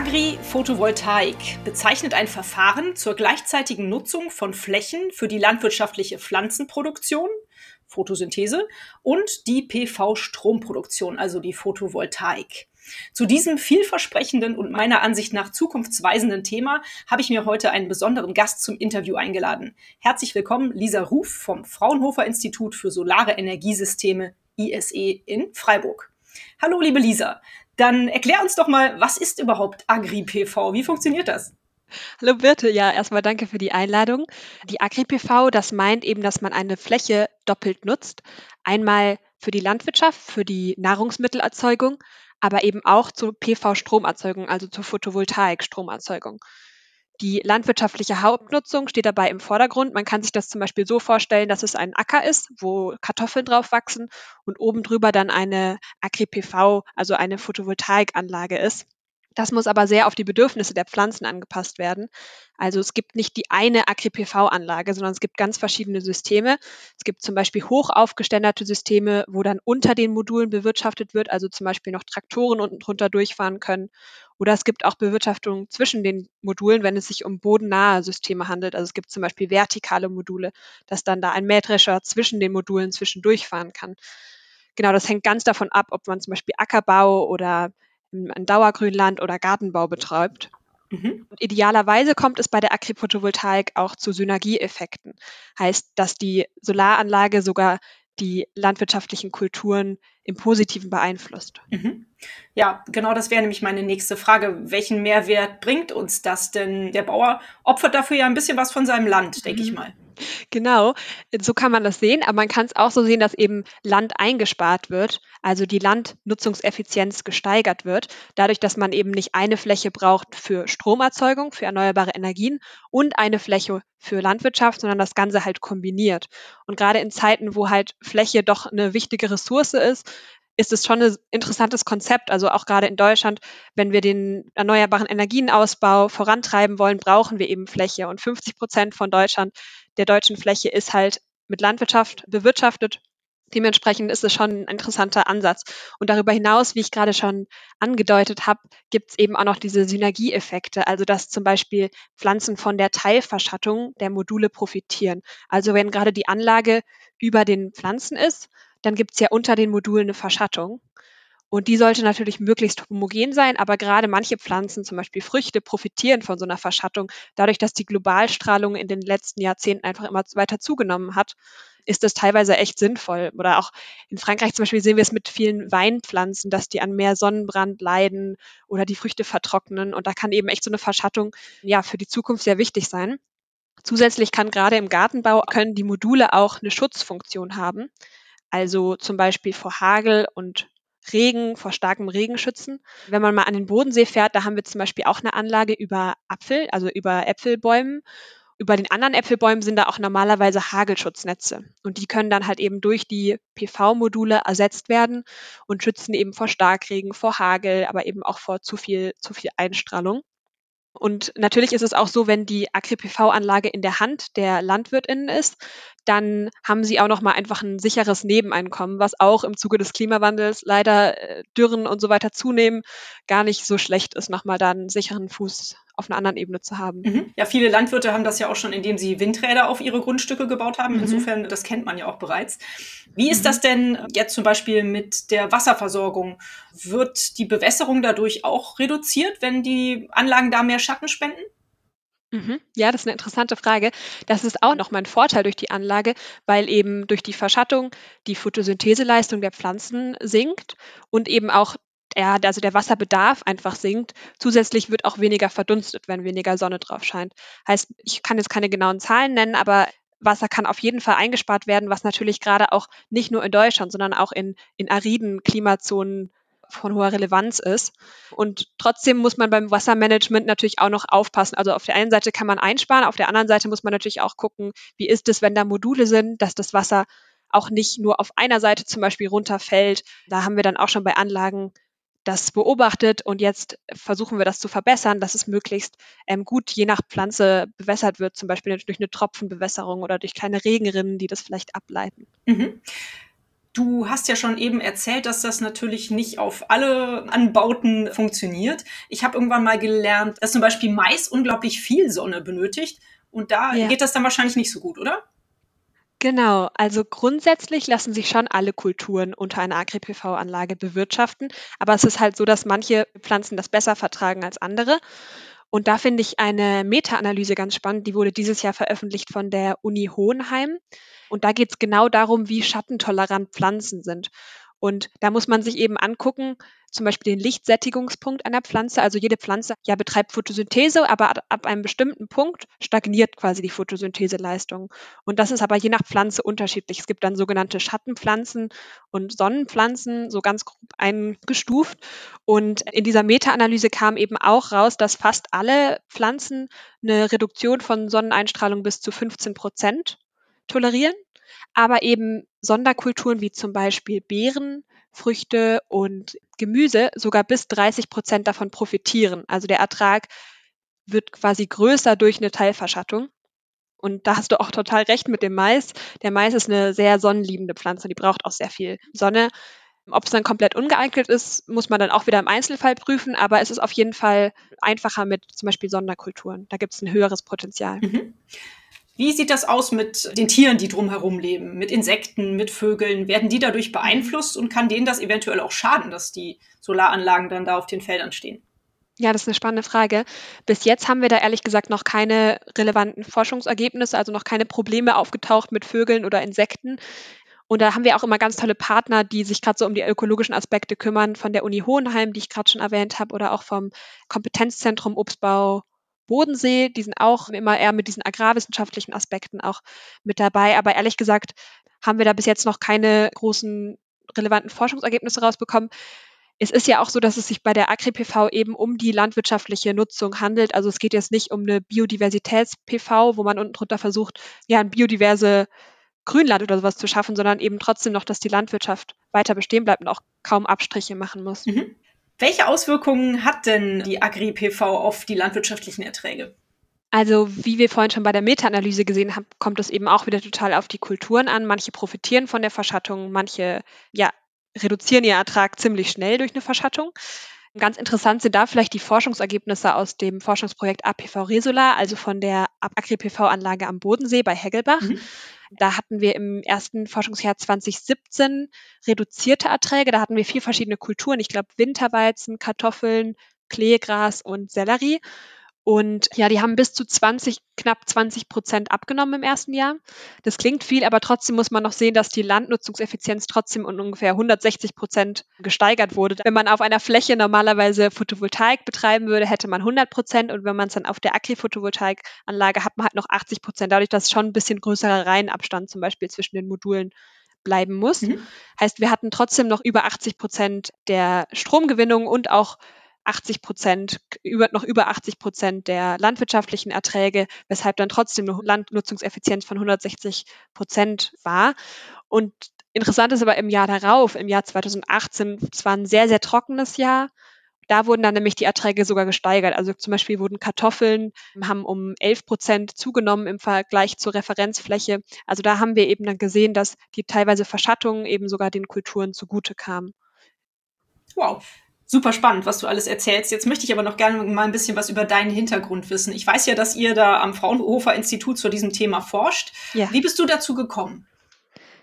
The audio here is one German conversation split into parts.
Agri-Photovoltaik bezeichnet ein Verfahren zur gleichzeitigen Nutzung von Flächen für die landwirtschaftliche Pflanzenproduktion, Photosynthese, und die PV-Stromproduktion, also die Photovoltaik. Zu diesem vielversprechenden und meiner Ansicht nach zukunftsweisenden Thema habe ich mir heute einen besonderen Gast zum Interview eingeladen. Herzlich willkommen, Lisa Ruf vom Fraunhofer Institut für Solare Energiesysteme ISE in Freiburg. Hallo, liebe Lisa. Dann erklär uns doch mal, was ist überhaupt Agri-PV? Wie funktioniert das? Hallo Birte, ja, erstmal danke für die Einladung. Die Agri-PV, das meint eben, dass man eine Fläche doppelt nutzt. Einmal für die Landwirtschaft, für die Nahrungsmittelerzeugung, aber eben auch zur PV-Stromerzeugung, also zur Photovoltaik-Stromerzeugung. Die landwirtschaftliche Hauptnutzung steht dabei im Vordergrund. Man kann sich das zum Beispiel so vorstellen, dass es ein Acker ist, wo Kartoffeln drauf wachsen und oben drüber dann eine Agri-PV, also eine Photovoltaikanlage ist. Das muss aber sehr auf die Bedürfnisse der Pflanzen angepasst werden. Also es gibt nicht die eine Agri-PV-Anlage, sondern es gibt ganz verschiedene Systeme. Es gibt zum Beispiel hoch aufgeständerte Systeme, wo dann unter den Modulen bewirtschaftet wird, also zum Beispiel noch Traktoren unten drunter durchfahren können. Oder es gibt auch Bewirtschaftung zwischen den Modulen, wenn es sich um bodennahe Systeme handelt. Also es gibt zum Beispiel vertikale Module, dass dann da ein Mähdrescher zwischen den Modulen zwischendurch fahren kann. Genau, das hängt ganz davon ab, ob man zum Beispiel Ackerbau oder ein Dauergrünland oder Gartenbau betreibt. Mhm. Idealerweise kommt es bei der Agri-Photovoltaik auch zu Synergieeffekten. Heißt, dass die Solaranlage sogar die landwirtschaftlichen Kulturen im Positiven beeinflusst. Mhm. Ja, genau das wäre nämlich meine nächste Frage. Welchen Mehrwert bringt uns das denn? Der Bauer opfert dafür ja ein bisschen was von seinem Land, denke mhm. ich mal. Genau, so kann man das sehen, aber man kann es auch so sehen, dass eben Land eingespart wird, also die Landnutzungseffizienz gesteigert wird, dadurch, dass man eben nicht eine Fläche braucht für Stromerzeugung, für erneuerbare Energien und eine Fläche für Landwirtschaft, sondern das Ganze halt kombiniert. Und gerade in Zeiten, wo halt Fläche doch eine wichtige Ressource ist, ist es schon ein interessantes Konzept. Also auch gerade in Deutschland, wenn wir den erneuerbaren Energienausbau vorantreiben wollen, brauchen wir eben Fläche. Und 50 Prozent von Deutschland, der deutschen Fläche, ist halt mit Landwirtschaft bewirtschaftet. Dementsprechend ist es schon ein interessanter Ansatz. Und darüber hinaus, wie ich gerade schon angedeutet habe, gibt es eben auch noch diese Synergieeffekte, also dass zum Beispiel Pflanzen von der Teilverschattung der Module profitieren. Also wenn gerade die Anlage über den Pflanzen ist, dann gibt es ja unter den Modulen eine Verschattung. Und die sollte natürlich möglichst homogen sein, aber gerade manche Pflanzen, zum Beispiel Früchte, profitieren von so einer Verschattung. Dadurch, dass die Globalstrahlung in den letzten Jahrzehnten einfach immer weiter zugenommen hat, ist das teilweise echt sinnvoll. Oder auch in Frankreich zum Beispiel sehen wir es mit vielen Weinpflanzen, dass die an mehr Sonnenbrand leiden oder die Früchte vertrocknen. Und da kann eben echt so eine Verschattung ja für die Zukunft sehr wichtig sein. Zusätzlich kann gerade im Gartenbau können die Module auch eine Schutzfunktion haben also zum Beispiel vor Hagel und Regen, vor starkem Regen schützen. Wenn man mal an den Bodensee fährt, da haben wir zum Beispiel auch eine Anlage über Apfel, also über Äpfelbäumen. Über den anderen Äpfelbäumen sind da auch normalerweise Hagelschutznetze. Und die können dann halt eben durch die PV-Module ersetzt werden und schützen eben vor Starkregen, vor Hagel, aber eben auch vor zu viel, zu viel Einstrahlung. Und natürlich ist es auch so, wenn die Agri-PV-Anlage in der Hand der LandwirtInnen ist, dann haben sie auch noch mal einfach ein sicheres Nebeneinkommen, was auch im Zuge des Klimawandels leider äh, Dürren und so weiter zunehmen, gar nicht so schlecht ist, nochmal da einen sicheren Fuß auf einer anderen Ebene zu haben. Mhm. Ja, viele Landwirte haben das ja auch schon, indem sie Windräder auf ihre Grundstücke gebaut haben. Mhm. Insofern, das kennt man ja auch bereits. Wie ist mhm. das denn jetzt zum Beispiel mit der Wasserversorgung? Wird die Bewässerung dadurch auch reduziert, wenn die Anlagen da mehr Schatten spenden? Mhm. Ja, das ist eine interessante Frage. Das ist auch noch mal ein Vorteil durch die Anlage, weil eben durch die Verschattung die Photosyntheseleistung der Pflanzen sinkt und eben auch ja, also der Wasserbedarf einfach sinkt. Zusätzlich wird auch weniger verdunstet, wenn weniger Sonne drauf scheint. Heißt, ich kann jetzt keine genauen Zahlen nennen, aber Wasser kann auf jeden Fall eingespart werden, was natürlich gerade auch nicht nur in Deutschland, sondern auch in, in ariden Klimazonen von hoher Relevanz ist. Und trotzdem muss man beim Wassermanagement natürlich auch noch aufpassen. Also auf der einen Seite kann man einsparen, auf der anderen Seite muss man natürlich auch gucken, wie ist es, wenn da Module sind, dass das Wasser auch nicht nur auf einer Seite zum Beispiel runterfällt. Da haben wir dann auch schon bei Anlagen das beobachtet und jetzt versuchen wir das zu verbessern, dass es möglichst ähm, gut je nach Pflanze bewässert wird, zum Beispiel durch eine Tropfenbewässerung oder durch kleine Regenrinnen, die das vielleicht ableiten. Mhm. Du hast ja schon eben erzählt, dass das natürlich nicht auf alle Anbauten funktioniert. Ich habe irgendwann mal gelernt, dass zum Beispiel Mais unglaublich viel Sonne benötigt und da ja. geht das dann wahrscheinlich nicht so gut, oder? Genau, also grundsätzlich lassen sich schon alle Kulturen unter einer Agri-PV-Anlage bewirtschaften, aber es ist halt so, dass manche Pflanzen das besser vertragen als andere. Und da finde ich eine Meta-Analyse ganz spannend, die wurde dieses Jahr veröffentlicht von der Uni Hohenheim. Und da geht es genau darum, wie schattentolerant Pflanzen sind. Und da muss man sich eben angucken, zum Beispiel den Lichtsättigungspunkt einer Pflanze. Also jede Pflanze ja betreibt Photosynthese, aber ab einem bestimmten Punkt stagniert quasi die Photosyntheseleistung. Und das ist aber je nach Pflanze unterschiedlich. Es gibt dann sogenannte Schattenpflanzen und Sonnenpflanzen, so ganz grob eingestuft. Und in dieser Meta-Analyse kam eben auch raus, dass fast alle Pflanzen eine Reduktion von Sonneneinstrahlung bis zu 15 Prozent tolerieren aber eben Sonderkulturen wie zum Beispiel Beeren, Früchte und Gemüse sogar bis 30 Prozent davon profitieren. Also der Ertrag wird quasi größer durch eine Teilverschattung. Und da hast du auch total recht mit dem Mais. Der Mais ist eine sehr sonnenliebende Pflanze, die braucht auch sehr viel Sonne. Ob es dann komplett ungeeignet ist, muss man dann auch wieder im Einzelfall prüfen, aber es ist auf jeden Fall einfacher mit zum Beispiel Sonderkulturen. Da gibt es ein höheres Potenzial. Mhm. Wie sieht das aus mit den Tieren, die drumherum leben, mit Insekten, mit Vögeln? Werden die dadurch beeinflusst und kann denen das eventuell auch schaden, dass die Solaranlagen dann da auf den Feldern stehen? Ja, das ist eine spannende Frage. Bis jetzt haben wir da ehrlich gesagt noch keine relevanten Forschungsergebnisse, also noch keine Probleme aufgetaucht mit Vögeln oder Insekten. Und da haben wir auch immer ganz tolle Partner, die sich gerade so um die ökologischen Aspekte kümmern, von der Uni Hohenheim, die ich gerade schon erwähnt habe, oder auch vom Kompetenzzentrum Obstbau Bodensee, die sind auch immer eher mit diesen agrarwissenschaftlichen Aspekten auch mit dabei. Aber ehrlich gesagt haben wir da bis jetzt noch keine großen relevanten Forschungsergebnisse rausbekommen. Es ist ja auch so, dass es sich bei der Agri-PV eben um die landwirtschaftliche Nutzung handelt. Also es geht jetzt nicht um eine Biodiversitäts-PV, wo man unten drunter versucht, ja, ein biodiverse Grünland oder sowas zu schaffen, sondern eben trotzdem noch, dass die Landwirtschaft weiter bestehen bleibt und auch kaum Abstriche machen muss. Mhm. Welche Auswirkungen hat denn die Agri-PV auf die landwirtschaftlichen Erträge? Also wie wir vorhin schon bei der Meta-Analyse gesehen haben, kommt es eben auch wieder total auf die Kulturen an. Manche profitieren von der Verschattung, manche ja, reduzieren ihren Ertrag ziemlich schnell durch eine Verschattung. Ganz interessant sind da vielleicht die Forschungsergebnisse aus dem Forschungsprojekt APV Resola, also von der Agri-PV-Anlage am Bodensee bei Heggelbach. Mhm. Da hatten wir im ersten Forschungsjahr 2017 reduzierte Erträge. Da hatten wir vier verschiedene Kulturen. Ich glaube Winterweizen, Kartoffeln, Kleegras und Sellerie. Und ja, die haben bis zu 20, knapp 20 Prozent abgenommen im ersten Jahr. Das klingt viel, aber trotzdem muss man noch sehen, dass die Landnutzungseffizienz trotzdem um ungefähr 160 Prozent gesteigert wurde. Wenn man auf einer Fläche normalerweise Photovoltaik betreiben würde, hätte man 100 Prozent und wenn man es dann auf der Agri-Photovoltaikanlage hat man halt noch 80 Prozent, dadurch, dass schon ein bisschen größerer Reihenabstand zum Beispiel zwischen den Modulen bleiben muss. Mhm. Heißt, wir hatten trotzdem noch über 80 Prozent der Stromgewinnung und auch 80 Prozent, über, noch über 80 Prozent der landwirtschaftlichen Erträge, weshalb dann trotzdem eine Landnutzungseffizienz von 160 Prozent war. Und interessant ist aber im Jahr darauf, im Jahr 2018, es war ein sehr, sehr trockenes Jahr. Da wurden dann nämlich die Erträge sogar gesteigert. Also zum Beispiel wurden Kartoffeln, haben um 11 Prozent zugenommen im Vergleich zur Referenzfläche. Also da haben wir eben dann gesehen, dass die teilweise Verschattungen eben sogar den Kulturen zugute kamen. Wow super spannend, was du alles erzählst. Jetzt möchte ich aber noch gerne mal ein bisschen was über deinen Hintergrund wissen. Ich weiß ja, dass ihr da am Fraunhofer Institut zu diesem Thema forscht. Ja. Wie bist du dazu gekommen?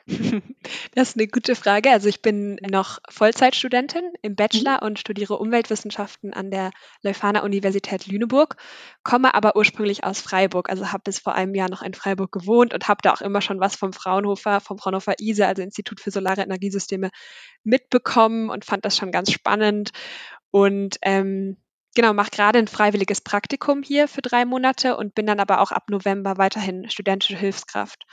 Das ist eine gute Frage. Also ich bin noch Vollzeitstudentin im Bachelor mhm. und studiere Umweltwissenschaften an der Leuphana Universität Lüneburg, komme aber ursprünglich aus Freiburg. Also habe bis vor einem Jahr noch in Freiburg gewohnt und habe da auch immer schon was vom Fraunhofer, vom Fraunhofer ISE, also Institut für Solare Energiesysteme, mitbekommen und fand das schon ganz spannend. Und ähm, genau, mache gerade ein freiwilliges Praktikum hier für drei Monate und bin dann aber auch ab November weiterhin studentische Hilfskraft.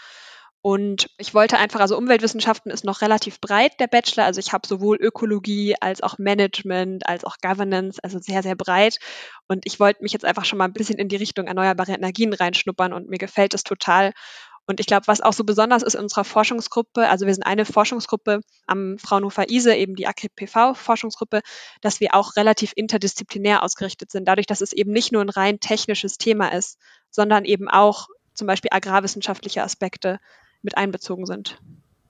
Und ich wollte einfach, also Umweltwissenschaften ist noch relativ breit, der Bachelor. Also ich habe sowohl Ökologie als auch Management, als auch Governance, also sehr, sehr breit. Und ich wollte mich jetzt einfach schon mal ein bisschen in die Richtung erneuerbare Energien reinschnuppern und mir gefällt es total. Und ich glaube, was auch so besonders ist in unserer Forschungsgruppe, also wir sind eine Forschungsgruppe am Fraunhofer ISE, eben die AGRI-PV-Forschungsgruppe, dass wir auch relativ interdisziplinär ausgerichtet sind, dadurch, dass es eben nicht nur ein rein technisches Thema ist, sondern eben auch zum Beispiel agrarwissenschaftliche Aspekte mit einbezogen sind.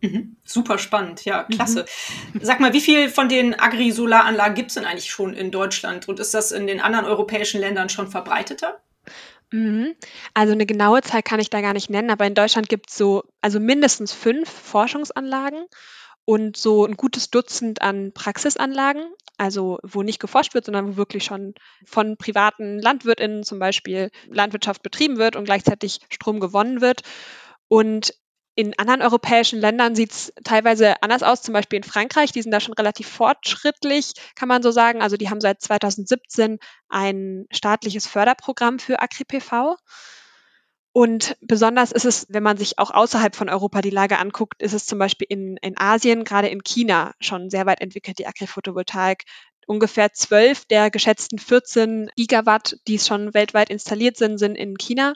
Mhm. Super spannend, ja, klasse. Mhm. Sag mal, wie viel von den Agri-Solaranlagen gibt es denn eigentlich schon in Deutschland und ist das in den anderen europäischen Ländern schon verbreiteter? Mhm. Also eine genaue Zahl kann ich da gar nicht nennen, aber in Deutschland gibt es so, also mindestens fünf Forschungsanlagen und so ein gutes Dutzend an Praxisanlagen, also wo nicht geforscht wird, sondern wo wirklich schon von privaten LandwirtInnen zum Beispiel Landwirtschaft betrieben wird und gleichzeitig Strom gewonnen wird. Und in anderen europäischen Ländern sieht es teilweise anders aus, zum Beispiel in Frankreich. Die sind da schon relativ fortschrittlich, kann man so sagen. Also die haben seit 2017 ein staatliches Förderprogramm für Agri-PV. Und besonders ist es, wenn man sich auch außerhalb von Europa die Lage anguckt, ist es zum Beispiel in, in Asien, gerade in China, schon sehr weit entwickelt, die Agri-Photovoltaik. Ungefähr zwölf der geschätzten 14 Gigawatt, die schon weltweit installiert sind, sind in China.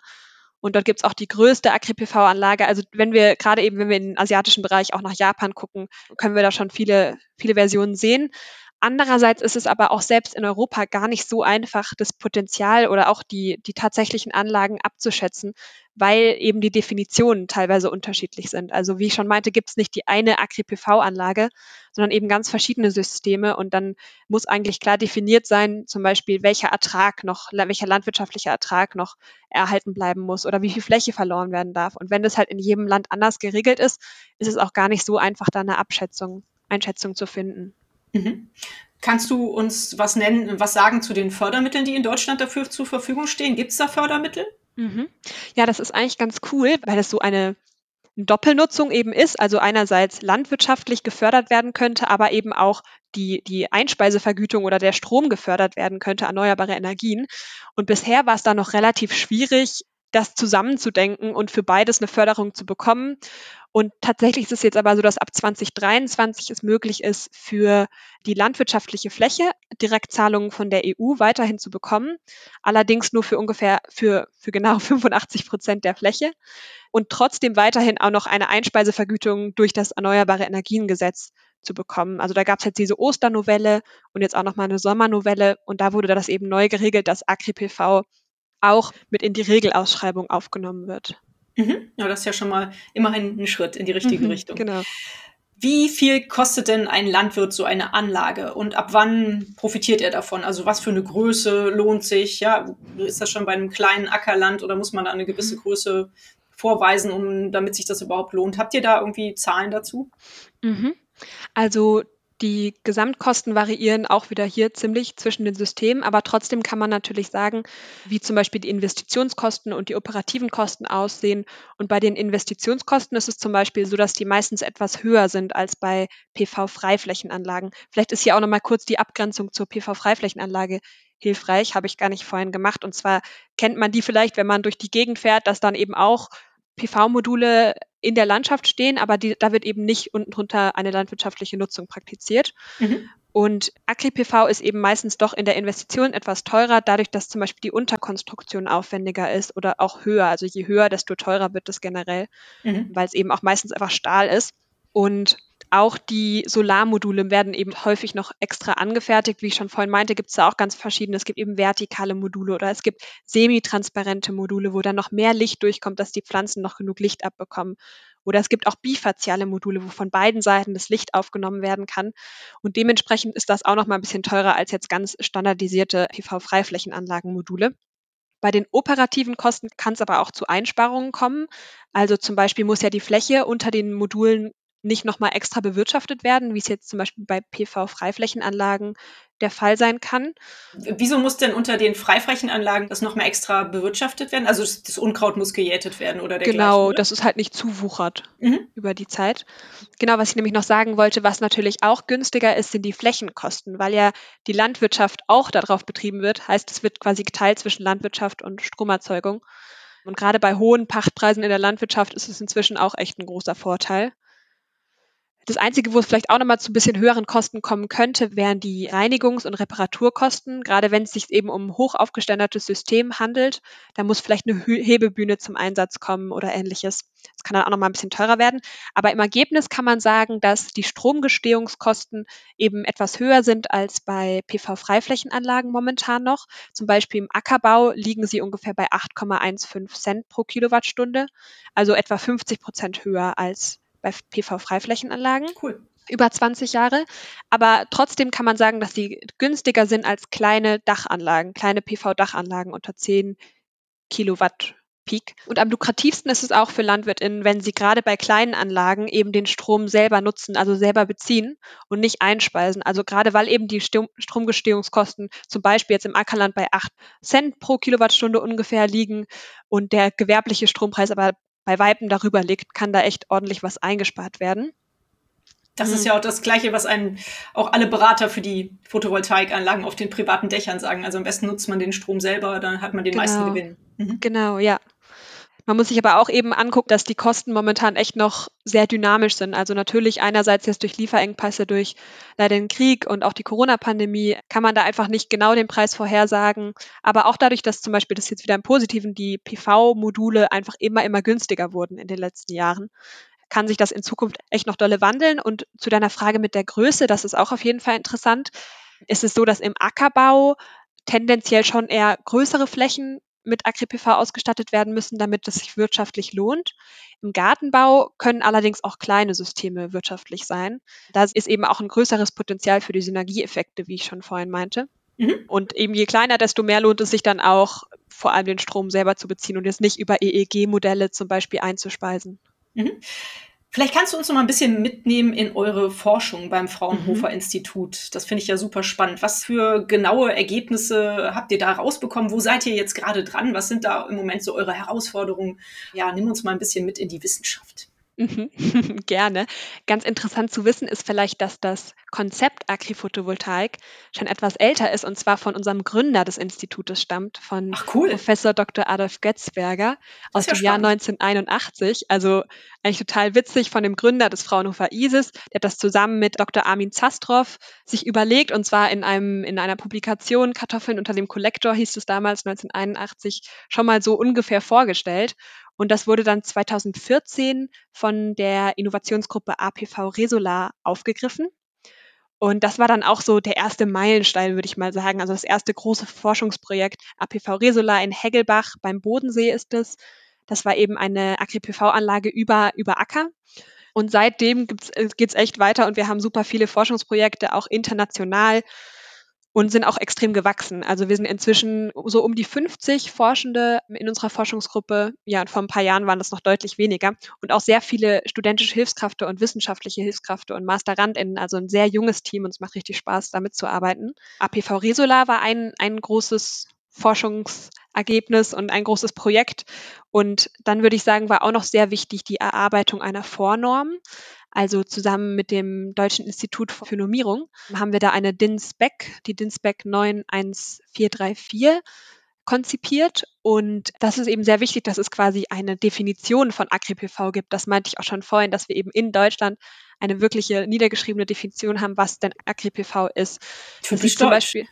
Und dort gibt es auch die größte Agri-PV-Anlage. Also wenn wir gerade eben, wenn wir in den asiatischen Bereich auch nach Japan gucken, können wir da schon viele, viele Versionen sehen. Andererseits ist es aber auch selbst in Europa gar nicht so einfach, das Potenzial oder auch die, die tatsächlichen Anlagen abzuschätzen, weil eben die Definitionen teilweise unterschiedlich sind. Also wie ich schon meinte, gibt es nicht die eine Agri-PV-Anlage, sondern eben ganz verschiedene Systeme und dann muss eigentlich klar definiert sein, zum Beispiel welcher Ertrag noch, welcher landwirtschaftliche Ertrag noch erhalten bleiben muss oder wie viel Fläche verloren werden darf. Und wenn das halt in jedem Land anders geregelt ist, ist es auch gar nicht so einfach, da eine Abschätzung, Einschätzung zu finden. Mhm. Kannst du uns was nennen, was sagen zu den Fördermitteln, die in Deutschland dafür zur Verfügung stehen? Gibt es da Fördermittel? Mhm. Ja, das ist eigentlich ganz cool, weil es so eine Doppelnutzung eben ist, also einerseits landwirtschaftlich gefördert werden könnte, aber eben auch die, die Einspeisevergütung oder der Strom gefördert werden könnte, erneuerbare Energien. Und bisher war es da noch relativ schwierig, das zusammenzudenken und für beides eine Förderung zu bekommen. Und tatsächlich ist es jetzt aber so, dass ab 2023 es möglich ist, für die landwirtschaftliche Fläche Direktzahlungen von der EU weiterhin zu bekommen. Allerdings nur für ungefähr, für, für genau 85 Prozent der Fläche. Und trotzdem weiterhin auch noch eine Einspeisevergütung durch das Erneuerbare Energiengesetz zu bekommen. Also da gab es jetzt diese Osternovelle und jetzt auch noch mal eine Sommernovelle und da wurde das eben neu geregelt, dass Agri-PV auch mit in die Regelausschreibung aufgenommen wird. Mhm. Ja, das ist ja schon mal immerhin ein Schritt in die richtige mhm, Richtung. Genau. Wie viel kostet denn ein Landwirt so eine Anlage und ab wann profitiert er davon? Also was für eine Größe lohnt sich? Ja, ist das schon bei einem kleinen Ackerland oder muss man da eine gewisse mhm. Größe vorweisen, um damit sich das überhaupt lohnt? Habt ihr da irgendwie Zahlen dazu? Mhm. Also die Gesamtkosten variieren auch wieder hier ziemlich zwischen den Systemen, aber trotzdem kann man natürlich sagen, wie zum Beispiel die Investitionskosten und die operativen Kosten aussehen. Und bei den Investitionskosten ist es zum Beispiel so, dass die meistens etwas höher sind als bei PV-Freiflächenanlagen. Vielleicht ist hier auch nochmal kurz die Abgrenzung zur PV-Freiflächenanlage hilfreich, habe ich gar nicht vorhin gemacht. Und zwar kennt man die vielleicht, wenn man durch die Gegend fährt, dass dann eben auch PV-Module in der Landschaft stehen, aber die, da wird eben nicht unten drunter eine landwirtschaftliche Nutzung praktiziert. Mhm. Und Agri-PV ist eben meistens doch in der Investition etwas teurer, dadurch, dass zum Beispiel die Unterkonstruktion aufwendiger ist oder auch höher. Also je höher, desto teurer wird es generell, mhm. weil es eben auch meistens einfach Stahl ist. Und auch die Solarmodule werden eben häufig noch extra angefertigt. Wie ich schon vorhin meinte, gibt es da auch ganz verschiedene. Es gibt eben vertikale Module oder es gibt semitransparente Module, wo dann noch mehr Licht durchkommt, dass die Pflanzen noch genug Licht abbekommen. Oder es gibt auch bifaziale Module, wo von beiden Seiten das Licht aufgenommen werden kann. Und dementsprechend ist das auch noch mal ein bisschen teurer als jetzt ganz standardisierte PV-Freiflächenanlagenmodule. Bei den operativen Kosten kann es aber auch zu Einsparungen kommen. Also zum Beispiel muss ja die Fläche unter den Modulen nicht nochmal extra bewirtschaftet werden, wie es jetzt zum Beispiel bei PV-Freiflächenanlagen der Fall sein kann. Wieso muss denn unter den Freiflächenanlagen das nochmal extra bewirtschaftet werden? Also das Unkraut muss gejätet werden oder dergleichen? Genau, dass es halt nicht zuwuchert mhm. über die Zeit. Genau, was ich nämlich noch sagen wollte, was natürlich auch günstiger ist, sind die Flächenkosten, weil ja die Landwirtschaft auch darauf betrieben wird. Heißt, es wird quasi geteilt zwischen Landwirtschaft und Stromerzeugung. Und gerade bei hohen Pachtpreisen in der Landwirtschaft ist es inzwischen auch echt ein großer Vorteil. Das Einzige, wo es vielleicht auch nochmal zu ein bisschen höheren Kosten kommen könnte, wären die Reinigungs- und Reparaturkosten. Gerade wenn es sich eben um hoch aufgeständertes System handelt, da muss vielleicht eine Hebebühne zum Einsatz kommen oder ähnliches. Das kann dann auch nochmal ein bisschen teurer werden. Aber im Ergebnis kann man sagen, dass die Stromgestehungskosten eben etwas höher sind als bei PV-Freiflächenanlagen momentan noch. Zum Beispiel im Ackerbau liegen sie ungefähr bei 8,15 Cent pro Kilowattstunde, also etwa 50 Prozent höher als bei PV-Freiflächenanlagen. Cool. Über 20 Jahre. Aber trotzdem kann man sagen, dass sie günstiger sind als kleine Dachanlagen, kleine PV-Dachanlagen unter 10 Kilowatt Peak. Und am lukrativsten ist es auch für LandwirtInnen, wenn sie gerade bei kleinen Anlagen eben den Strom selber nutzen, also selber beziehen und nicht einspeisen. Also gerade weil eben die Stromgestehungskosten zum Beispiel jetzt im Ackerland bei 8 Cent pro Kilowattstunde ungefähr liegen und der gewerbliche Strompreis aber bei Weitem darüber liegt, kann da echt ordentlich was eingespart werden. Das ist mhm. ja auch das Gleiche, was einen auch alle Berater für die Photovoltaikanlagen auf den privaten Dächern sagen. Also am besten nutzt man den Strom selber, dann hat man den genau. meisten Gewinn. Mhm. Genau, ja. Man muss sich aber auch eben angucken, dass die Kosten momentan echt noch sehr dynamisch sind. Also natürlich einerseits jetzt durch Lieferengpässe, durch leider den Krieg und auch die Corona-Pandemie kann man da einfach nicht genau den Preis vorhersagen. Aber auch dadurch, dass zum Beispiel das jetzt wieder im Positiven die PV-Module einfach immer, immer günstiger wurden in den letzten Jahren, kann sich das in Zukunft echt noch dolle wandeln. Und zu deiner Frage mit der Größe, das ist auch auf jeden Fall interessant. Ist es so, dass im Ackerbau tendenziell schon eher größere Flächen mit Agri-PV ausgestattet werden müssen, damit es sich wirtschaftlich lohnt. Im Gartenbau können allerdings auch kleine Systeme wirtschaftlich sein. Da ist eben auch ein größeres Potenzial für die Synergieeffekte, wie ich schon vorhin meinte. Mhm. Und eben je kleiner, desto mehr lohnt es sich dann auch, vor allem den Strom selber zu beziehen und jetzt nicht über EEG-Modelle zum Beispiel einzuspeisen. Mhm. Vielleicht kannst du uns noch mal ein bisschen mitnehmen in eure Forschung beim Fraunhofer mhm. Institut. Das finde ich ja super spannend. Was für genaue Ergebnisse habt ihr da rausbekommen? Wo seid ihr jetzt gerade dran? Was sind da im Moment so eure Herausforderungen? Ja, nimm uns mal ein bisschen mit in die Wissenschaft. Mhm. Gerne. Ganz interessant zu wissen ist vielleicht, dass das Konzept Agri-Photovoltaik schon etwas älter ist und zwar von unserem Gründer des Institutes stammt, von Ach, cool. Professor Dr. Adolf Götzberger aus dem Jahr 1981. Also eigentlich total witzig von dem Gründer des Fraunhofer ISIS. Der hat das zusammen mit Dr. Armin Zastrow sich überlegt und zwar in einem, in einer Publikation Kartoffeln unter dem Kollektor hieß es damals 1981 schon mal so ungefähr vorgestellt. Und das wurde dann 2014 von der Innovationsgruppe APV Resolar aufgegriffen. Und das war dann auch so der erste Meilenstein, würde ich mal sagen. Also das erste große Forschungsprojekt APV Resolar in Heggelbach beim Bodensee ist es. Das war eben eine Agri-PV-Anlage über, über Acker. Und seitdem äh, geht es echt weiter und wir haben super viele Forschungsprojekte, auch international und sind auch extrem gewachsen. Also wir sind inzwischen so um die 50 Forschende in unserer Forschungsgruppe. Ja, und vor ein paar Jahren waren das noch deutlich weniger. Und auch sehr viele studentische Hilfskräfte und wissenschaftliche Hilfskräfte und MasterandInnen. Also ein sehr junges Team und es macht richtig Spaß, damit zu arbeiten. APV Resolar war ein, ein großes Forschungsergebnis und ein großes Projekt. Und dann würde ich sagen, war auch noch sehr wichtig die Erarbeitung einer Vornorm. Also zusammen mit dem Deutschen Institut für Normierung haben wir da eine DIN-Spec, die DIN-Spec 91434 konzipiert. Und das ist eben sehr wichtig, dass es quasi eine Definition von Agri-PV gibt. Das meinte ich auch schon vorhin, dass wir eben in Deutschland eine wirkliche niedergeschriebene Definition haben, was denn Agri-PV ist. Typisch zum Beispiel.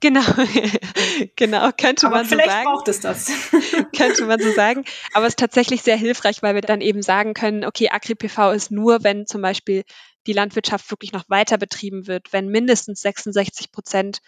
Genau, genau, könnte Aber man so sagen. Vielleicht braucht es das. könnte man so sagen. Aber es ist tatsächlich sehr hilfreich, weil wir dann eben sagen können, okay, Agri-PV ist nur, wenn zum Beispiel die Landwirtschaft wirklich noch weiter betrieben wird, wenn mindestens 66 Prozent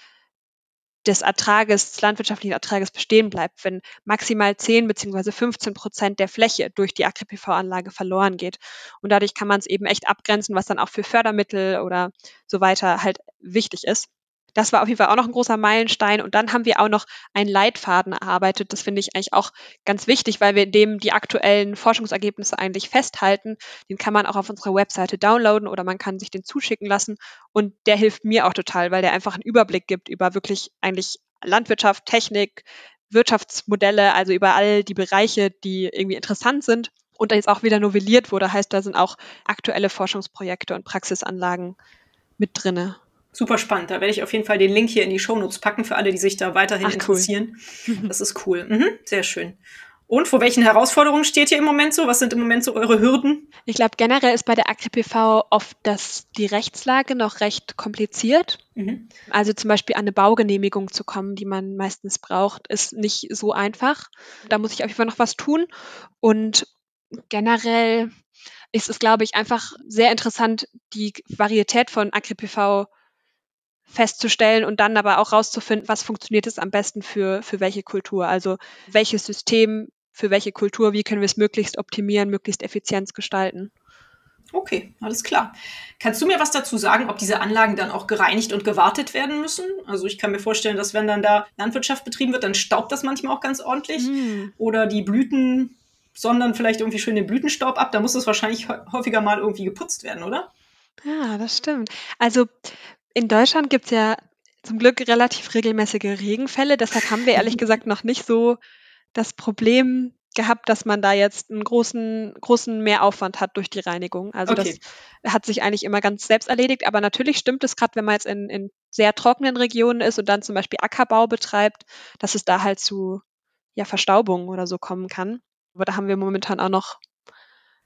des Ertrages, des landwirtschaftlichen Ertrages bestehen bleibt, wenn maximal 10 bzw. 15 Prozent der Fläche durch die Agri-PV-Anlage verloren geht. Und dadurch kann man es eben echt abgrenzen, was dann auch für Fördermittel oder so weiter halt wichtig ist. Das war auf jeden Fall auch noch ein großer Meilenstein. Und dann haben wir auch noch einen Leitfaden erarbeitet. Das finde ich eigentlich auch ganz wichtig, weil wir in dem die aktuellen Forschungsergebnisse eigentlich festhalten. Den kann man auch auf unserer Webseite downloaden oder man kann sich den zuschicken lassen. Und der hilft mir auch total, weil der einfach einen Überblick gibt über wirklich eigentlich Landwirtschaft, Technik, Wirtschaftsmodelle, also über all die Bereiche, die irgendwie interessant sind und da jetzt auch wieder novelliert wurde, heißt, da sind auch aktuelle Forschungsprojekte und Praxisanlagen mit drinne. Super spannend. Da werde ich auf jeden Fall den Link hier in die Shownotes packen für alle, die sich da weiterhin Ach, interessieren. Cool. Das ist cool. Mhm, sehr schön. Und vor welchen Herausforderungen steht ihr im Moment so? Was sind im Moment so eure Hürden? Ich glaube, generell ist bei der AgriPV oft das, die Rechtslage noch recht kompliziert. Mhm. Also zum Beispiel an eine Baugenehmigung zu kommen, die man meistens braucht, ist nicht so einfach. Da muss ich auf jeden Fall noch was tun. Und generell ist es, glaube ich, einfach sehr interessant, die Varietät von AgriPV festzustellen und dann aber auch rauszufinden, was funktioniert es am besten für, für welche Kultur. Also welches System für welche Kultur, wie können wir es möglichst optimieren, möglichst effizient gestalten. Okay, alles klar. Kannst du mir was dazu sagen, ob diese Anlagen dann auch gereinigt und gewartet werden müssen? Also ich kann mir vorstellen, dass wenn dann da Landwirtschaft betrieben wird, dann staubt das manchmal auch ganz ordentlich. Mm. Oder die Blüten sondern vielleicht irgendwie schön den Blütenstaub ab. Da muss es wahrscheinlich häufiger mal irgendwie geputzt werden, oder? Ja, das stimmt. Also in Deutschland gibt es ja zum Glück relativ regelmäßige Regenfälle. Deshalb haben wir ehrlich gesagt noch nicht so das Problem gehabt, dass man da jetzt einen großen, großen Mehraufwand hat durch die Reinigung. Also okay. das hat sich eigentlich immer ganz selbst erledigt. Aber natürlich stimmt es gerade, wenn man jetzt in, in sehr trockenen Regionen ist und dann zum Beispiel Ackerbau betreibt, dass es da halt zu ja, Verstaubungen oder so kommen kann. Aber da haben wir momentan auch noch,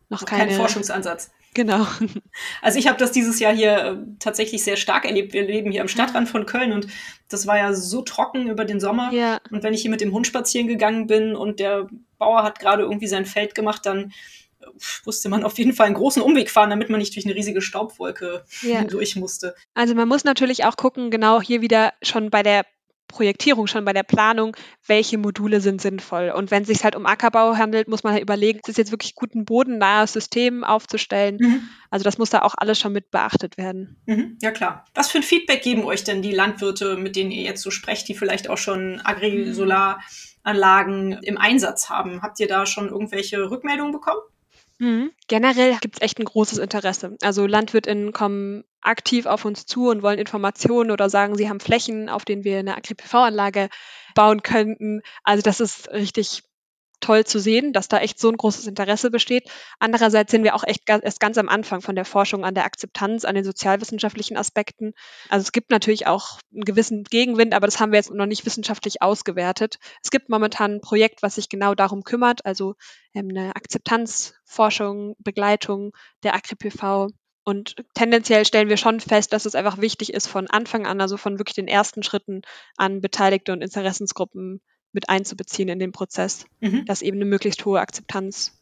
noch keine, keinen Forschungsansatz. Genau. Also ich habe das dieses Jahr hier äh, tatsächlich sehr stark erlebt. Wir leben hier am Stadtrand von Köln und das war ja so trocken über den Sommer. Ja. Und wenn ich hier mit dem Hund spazieren gegangen bin und der Bauer hat gerade irgendwie sein Feld gemacht, dann musste man auf jeden Fall einen großen Umweg fahren, damit man nicht durch eine riesige Staubwolke ja. durch musste. Also man muss natürlich auch gucken, genau hier wieder schon bei der Projektierung, schon bei der Planung, welche Module sind sinnvoll. Und wenn es sich halt um Ackerbau handelt, muss man halt überlegen, ist es jetzt wirklich gut, ein bodennahes System aufzustellen? Mhm. Also das muss da auch alles schon mit beachtet werden. Mhm. Ja klar. Was für ein Feedback geben euch denn die Landwirte, mit denen ihr jetzt so sprecht, die vielleicht auch schon Agri-Solaranlagen im Einsatz haben? Habt ihr da schon irgendwelche Rückmeldungen bekommen? Mhm. Generell gibt es echt ein großes Interesse. Also LandwirtInnen kommen aktiv auf uns zu und wollen Informationen oder sagen, sie haben Flächen, auf denen wir eine Agri-PV-Anlage bauen könnten. Also das ist richtig toll zu sehen, dass da echt so ein großes Interesse besteht. Andererseits sind wir auch echt erst ganz am Anfang von der Forschung an der Akzeptanz, an den sozialwissenschaftlichen Aspekten. Also es gibt natürlich auch einen gewissen Gegenwind, aber das haben wir jetzt noch nicht wissenschaftlich ausgewertet. Es gibt momentan ein Projekt, was sich genau darum kümmert, also ähm, eine Akzeptanzforschung, Begleitung der Agri-PV und tendenziell stellen wir schon fest, dass es einfach wichtig ist, von Anfang an, also von wirklich den ersten Schritten an Beteiligte und Interessensgruppen mit einzubeziehen in den Prozess, mhm. dass eben eine möglichst hohe Akzeptanz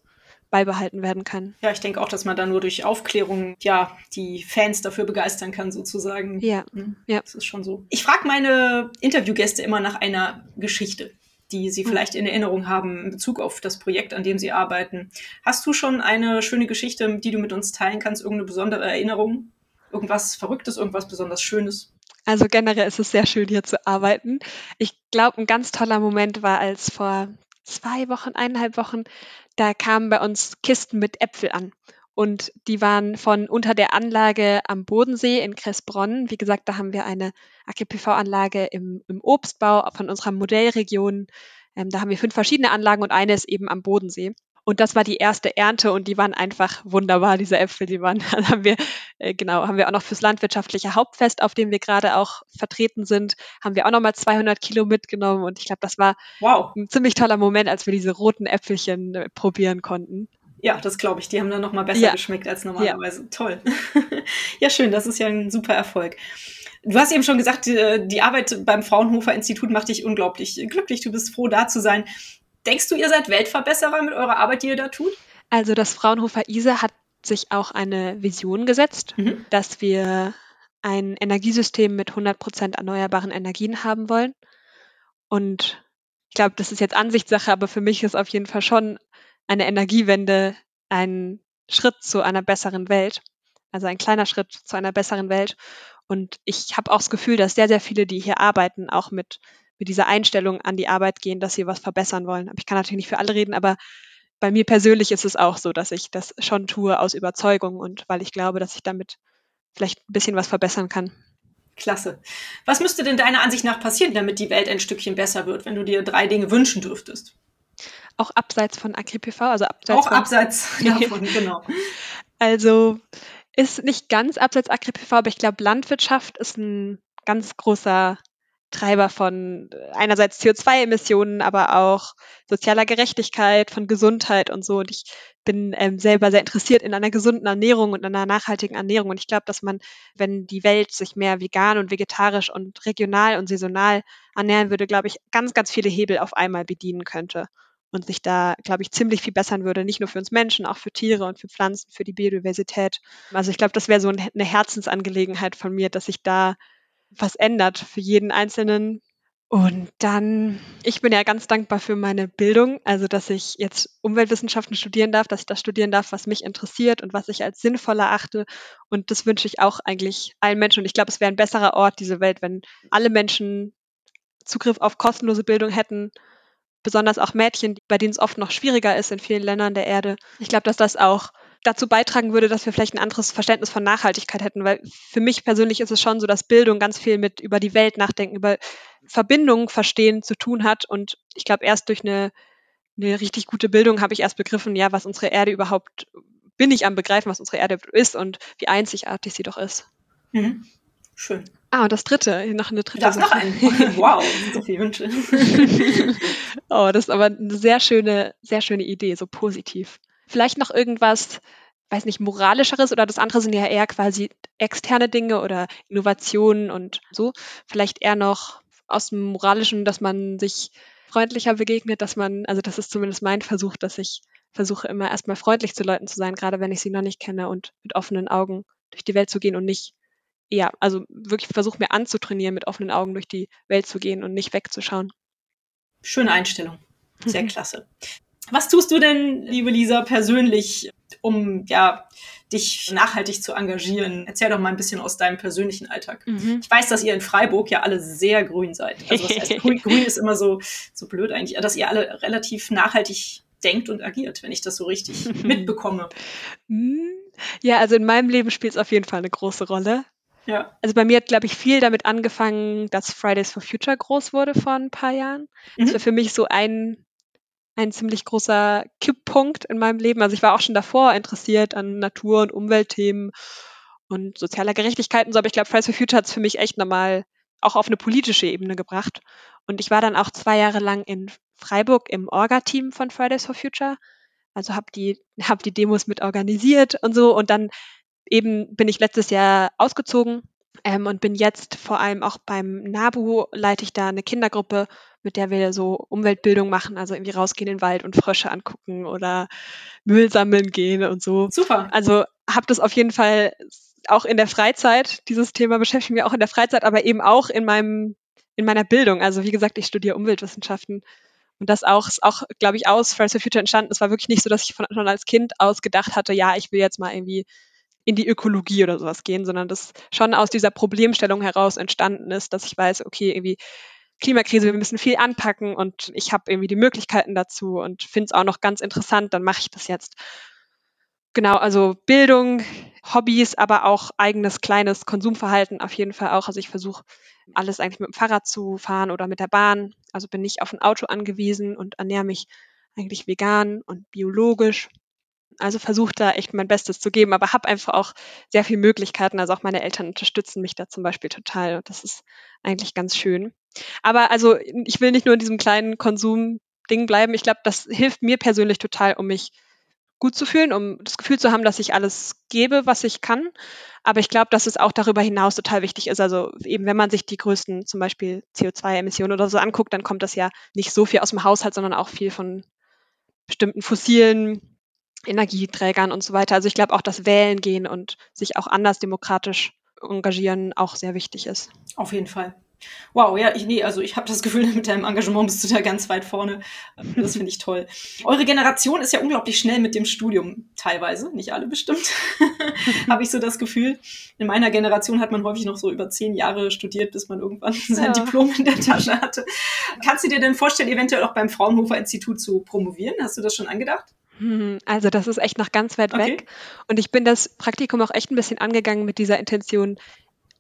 beibehalten werden kann. Ja, ich denke auch, dass man da nur durch Aufklärung ja die Fans dafür begeistern kann, sozusagen. Ja, mhm. ja. Das ist schon so. Ich frage meine Interviewgäste immer nach einer Geschichte die Sie hm. vielleicht in Erinnerung haben in Bezug auf das Projekt, an dem Sie arbeiten. Hast du schon eine schöne Geschichte, die du mit uns teilen kannst? Irgendeine besondere Erinnerung? Irgendwas Verrücktes, irgendwas besonders Schönes? Also generell ist es sehr schön, hier zu arbeiten. Ich glaube, ein ganz toller Moment war, als vor zwei Wochen, eineinhalb Wochen, da kamen bei uns Kisten mit Äpfel an. Und die waren von unter der Anlage am Bodensee in Kressbronn. Wie gesagt, da haben wir eine AGPV-Anlage im, im, Obstbau von unserer Modellregion. Ähm, da haben wir fünf verschiedene Anlagen und eine ist eben am Bodensee. Und das war die erste Ernte und die waren einfach wunderbar, diese Äpfel. Die waren, dann haben wir, äh, genau, haben wir auch noch fürs landwirtschaftliche Hauptfest, auf dem wir gerade auch vertreten sind, haben wir auch nochmal 200 Kilo mitgenommen. Und ich glaube, das war wow. ein ziemlich toller Moment, als wir diese roten Äpfelchen äh, probieren konnten. Ja, das glaube ich. Die haben dann noch mal besser ja. geschmeckt als normalerweise. Ja. Toll. ja, schön. Das ist ja ein super Erfolg. Du hast eben schon gesagt, die, die Arbeit beim Fraunhofer Institut macht dich unglaublich glücklich. Du bist froh, da zu sein. Denkst du, ihr seid Weltverbesserer mit eurer Arbeit, die ihr da tut? Also das Fraunhofer ISA hat sich auch eine Vision gesetzt, mhm. dass wir ein Energiesystem mit 100 Prozent erneuerbaren Energien haben wollen. Und ich glaube, das ist jetzt Ansichtssache, aber für mich ist auf jeden Fall schon eine Energiewende ein Schritt zu einer besseren Welt, also ein kleiner Schritt zu einer besseren Welt. Und ich habe auch das Gefühl, dass sehr, sehr viele, die hier arbeiten, auch mit, mit dieser Einstellung an die Arbeit gehen, dass sie was verbessern wollen. Aber ich kann natürlich nicht für alle reden, aber bei mir persönlich ist es auch so, dass ich das schon tue aus Überzeugung und weil ich glaube, dass ich damit vielleicht ein bisschen was verbessern kann. Klasse. Was müsste denn deiner Ansicht nach passieren, damit die Welt ein Stückchen besser wird, wenn du dir drei Dinge wünschen dürftest? Auch abseits von AgriPV, also abseits Auch von, abseits davon, genau. Also ist nicht ganz abseits AgriPV, aber ich glaube, Landwirtschaft ist ein ganz großer Treiber von äh, einerseits CO2-Emissionen, aber auch sozialer Gerechtigkeit, von Gesundheit und so. Und ich bin ähm, selber sehr interessiert in einer gesunden Ernährung und einer nachhaltigen Ernährung. Und ich glaube, dass man, wenn die Welt sich mehr vegan und vegetarisch und regional und saisonal ernähren würde, glaube ich, ganz, ganz viele Hebel auf einmal bedienen könnte und sich da, glaube ich, ziemlich viel bessern würde, nicht nur für uns Menschen, auch für Tiere und für Pflanzen, für die Biodiversität. Also ich glaube, das wäre so eine Herzensangelegenheit von mir, dass ich da was ändert für jeden Einzelnen. Und dann, ich bin ja ganz dankbar für meine Bildung, also dass ich jetzt Umweltwissenschaften studieren darf, dass ich das studieren darf, was mich interessiert und was ich als sinnvoll erachte. Und das wünsche ich auch eigentlich allen Menschen. Und ich glaube, es wäre ein besserer Ort, diese Welt, wenn alle Menschen Zugriff auf kostenlose Bildung hätten, besonders auch Mädchen, bei denen es oft noch schwieriger ist in vielen Ländern der Erde. Ich glaube, dass das auch dazu beitragen würde, dass wir vielleicht ein anderes Verständnis von Nachhaltigkeit hätten. Weil für mich persönlich ist es schon so, dass Bildung ganz viel mit über die Welt nachdenken, über Verbindungen verstehen zu tun hat. Und ich glaube, erst durch eine, eine richtig gute Bildung habe ich erst begriffen, ja, was unsere Erde überhaupt, bin ich am Begreifen, was unsere Erde ist und wie einzigartig sie doch ist. Mhm. Schön. Ah, und das dritte, noch eine dritte. Das noch ein. Wow, so viele Wünsche. oh, das ist aber eine sehr schöne, sehr schöne Idee, so positiv. Vielleicht noch irgendwas, weiß nicht, moralischeres oder das andere sind ja eher quasi externe Dinge oder Innovationen und so. Vielleicht eher noch aus dem Moralischen, dass man sich freundlicher begegnet, dass man, also das ist zumindest mein Versuch, dass ich versuche immer erstmal freundlich zu Leuten zu sein, gerade wenn ich sie noch nicht kenne und mit offenen Augen durch die Welt zu gehen und nicht, ja, also wirklich versuche mir anzutrainieren, mit offenen Augen durch die Welt zu gehen und nicht wegzuschauen. Schöne Einstellung. Sehr klasse. Was tust du denn, liebe Lisa, persönlich, um ja dich nachhaltig zu engagieren? Erzähl doch mal ein bisschen aus deinem persönlichen Alltag. Mhm. Ich weiß, dass ihr in Freiburg ja alle sehr grün seid. Also das heißt, grün, grün ist immer so so blöd eigentlich, dass ihr alle relativ nachhaltig denkt und agiert, wenn ich das so richtig mitbekomme. Mhm. Ja, also in meinem Leben spielt es auf jeden Fall eine große Rolle. Ja. Also bei mir hat, glaube ich, viel damit angefangen, dass Fridays for Future groß wurde vor ein paar Jahren. Mhm. Das war für mich so ein ein ziemlich großer Kipppunkt in meinem Leben. Also ich war auch schon davor interessiert an Natur- und Umweltthemen und sozialer Gerechtigkeit und so, aber ich glaube, Fridays for Future hat es für mich echt nochmal auch auf eine politische Ebene gebracht. Und ich war dann auch zwei Jahre lang in Freiburg im Orga-Team von Fridays for Future. Also habe die, hab die Demos mit organisiert und so. Und dann eben bin ich letztes Jahr ausgezogen ähm, und bin jetzt vor allem auch beim NABU, leite ich da eine Kindergruppe, mit der wir so Umweltbildung machen, also irgendwie rausgehen in den Wald und Frösche angucken oder Müll sammeln gehen und so. Super. Also habe das auf jeden Fall auch in der Freizeit, dieses Thema beschäftigt mich auch in der Freizeit, aber eben auch in meinem, in meiner Bildung. Also wie gesagt, ich studiere Umweltwissenschaften und das auch, ist auch, glaube ich, aus Fridays for Future entstanden. Es war wirklich nicht so, dass ich von, schon als Kind aus gedacht hatte, ja, ich will jetzt mal irgendwie in die Ökologie oder sowas gehen, sondern das schon aus dieser Problemstellung heraus entstanden ist, dass ich weiß, okay, irgendwie Klimakrise, wir müssen viel anpacken und ich habe irgendwie die Möglichkeiten dazu und finde es auch noch ganz interessant, dann mache ich das jetzt. Genau, also Bildung, Hobbys, aber auch eigenes kleines Konsumverhalten auf jeden Fall auch. Also ich versuche alles eigentlich mit dem Fahrrad zu fahren oder mit der Bahn. Also bin nicht auf ein Auto angewiesen und ernähre mich eigentlich vegan und biologisch. Also versuche da echt mein Bestes zu geben, aber habe einfach auch sehr viele Möglichkeiten. Also auch meine Eltern unterstützen mich da zum Beispiel total. Und das ist eigentlich ganz schön. Aber also ich will nicht nur in diesem kleinen Konsumding bleiben. Ich glaube, das hilft mir persönlich total, um mich gut zu fühlen, um das Gefühl zu haben, dass ich alles gebe, was ich kann. Aber ich glaube, dass es auch darüber hinaus total wichtig ist. Also eben, wenn man sich die größten zum Beispiel CO2-Emissionen oder so anguckt, dann kommt das ja nicht so viel aus dem Haushalt, sondern auch viel von bestimmten fossilen Energieträgern und so weiter. Also ich glaube auch, dass Wählen gehen und sich auch anders demokratisch engagieren auch sehr wichtig ist. Auf jeden Fall. Wow, ja, ich, nee, also ich habe das Gefühl, mit deinem Engagement bist du da ganz weit vorne. Das finde ich toll. Eure Generation ist ja unglaublich schnell mit dem Studium, teilweise, nicht alle bestimmt, habe ich so das Gefühl. In meiner Generation hat man häufig noch so über zehn Jahre studiert, bis man irgendwann sein ja. Diplom in der Tasche hatte. Kannst du dir denn vorstellen, eventuell auch beim Fraunhofer Institut zu promovieren? Hast du das schon angedacht? Hm, also das ist echt noch ganz weit okay. weg. Und ich bin das Praktikum auch echt ein bisschen angegangen mit dieser Intention,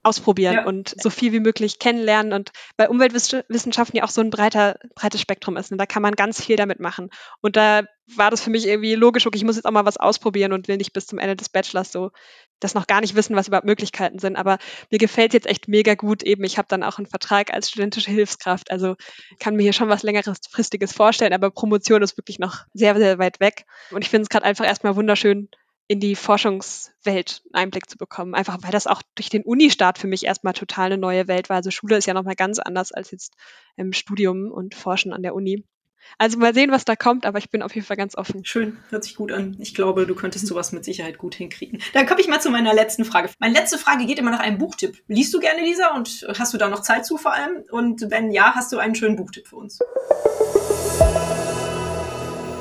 ausprobieren ja. und so viel wie möglich kennenlernen und bei Umweltwissenschaften ja auch so ein breiter, breites Spektrum ist. Und da kann man ganz viel damit machen. Und da war das für mich irgendwie logisch, okay, ich muss jetzt auch mal was ausprobieren und will nicht bis zum Ende des Bachelors so das noch gar nicht wissen, was überhaupt Möglichkeiten sind. Aber mir gefällt es jetzt echt mega gut. Eben, ich habe dann auch einen Vertrag als studentische Hilfskraft. Also kann mir hier schon was längerfristiges vorstellen, aber Promotion ist wirklich noch sehr, sehr weit weg. Und ich finde es gerade einfach erstmal wunderschön, in die Forschungswelt einen Einblick zu bekommen. Einfach weil das auch durch den Uni-Start für mich erstmal total eine neue Welt war. Also Schule ist ja nochmal ganz anders als jetzt im Studium und Forschen an der Uni. Also mal sehen, was da kommt, aber ich bin auf jeden Fall ganz offen. Schön, hört sich gut an. Ich glaube, du könntest sowas mit Sicherheit gut hinkriegen. Dann komme ich mal zu meiner letzten Frage. Meine letzte Frage geht immer nach einem Buchtipp. Liest du gerne, Lisa? Und hast du da noch Zeit zu vor allem? Und wenn ja, hast du einen schönen Buchtipp für uns?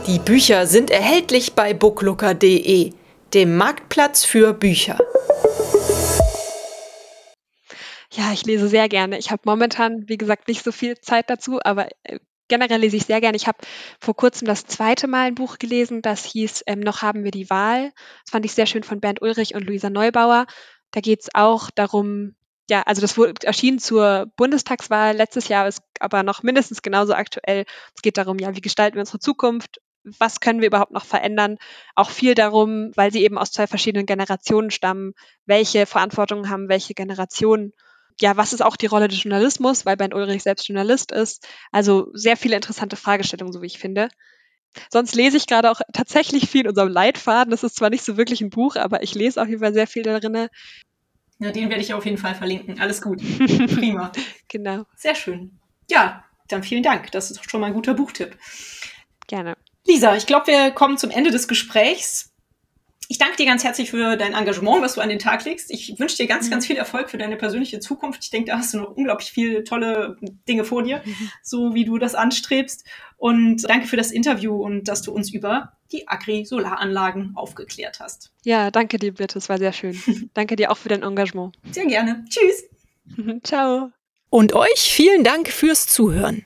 Die Bücher sind erhältlich bei booklooker.de dem Marktplatz für Bücher. Ja, ich lese sehr gerne. Ich habe momentan, wie gesagt, nicht so viel Zeit dazu, aber äh, generell lese ich sehr gerne. Ich habe vor kurzem das zweite Mal ein Buch gelesen, das hieß ähm, Noch haben wir die Wahl. Das fand ich sehr schön von Bernd Ulrich und Luisa Neubauer. Da geht es auch darum, ja, also das wurde, erschien zur Bundestagswahl letztes Jahr, ist aber noch mindestens genauso aktuell. Es geht darum, ja, wie gestalten wir unsere Zukunft? Was können wir überhaupt noch verändern? Auch viel darum, weil sie eben aus zwei verschiedenen Generationen stammen, welche Verantwortung haben welche Generationen. Ja, was ist auch die Rolle des Journalismus, weil Bernd Ulrich selbst Journalist ist? Also sehr viele interessante Fragestellungen, so wie ich finde. Sonst lese ich gerade auch tatsächlich viel in unserem Leitfaden. Das ist zwar nicht so wirklich ein Buch, aber ich lese auf jeden Fall sehr viel darin. Ja, den werde ich auf jeden Fall verlinken. Alles gut. Prima. genau. Sehr schön. Ja, dann vielen Dank. Das ist schon mal ein guter Buchtipp. Gerne. Lisa, ich glaube, wir kommen zum Ende des Gesprächs. Ich danke dir ganz herzlich für dein Engagement, was du an den Tag legst. Ich wünsche dir ganz, mhm. ganz viel Erfolg für deine persönliche Zukunft. Ich denke, da hast du noch unglaublich viele tolle Dinge vor dir, mhm. so wie du das anstrebst. Und danke für das Interview und dass du uns über die Agri-Solaranlagen aufgeklärt hast. Ja, danke dir, bitte. Es war sehr schön. danke dir auch für dein Engagement. Sehr gerne. Tschüss. Ciao. Und euch vielen Dank fürs Zuhören.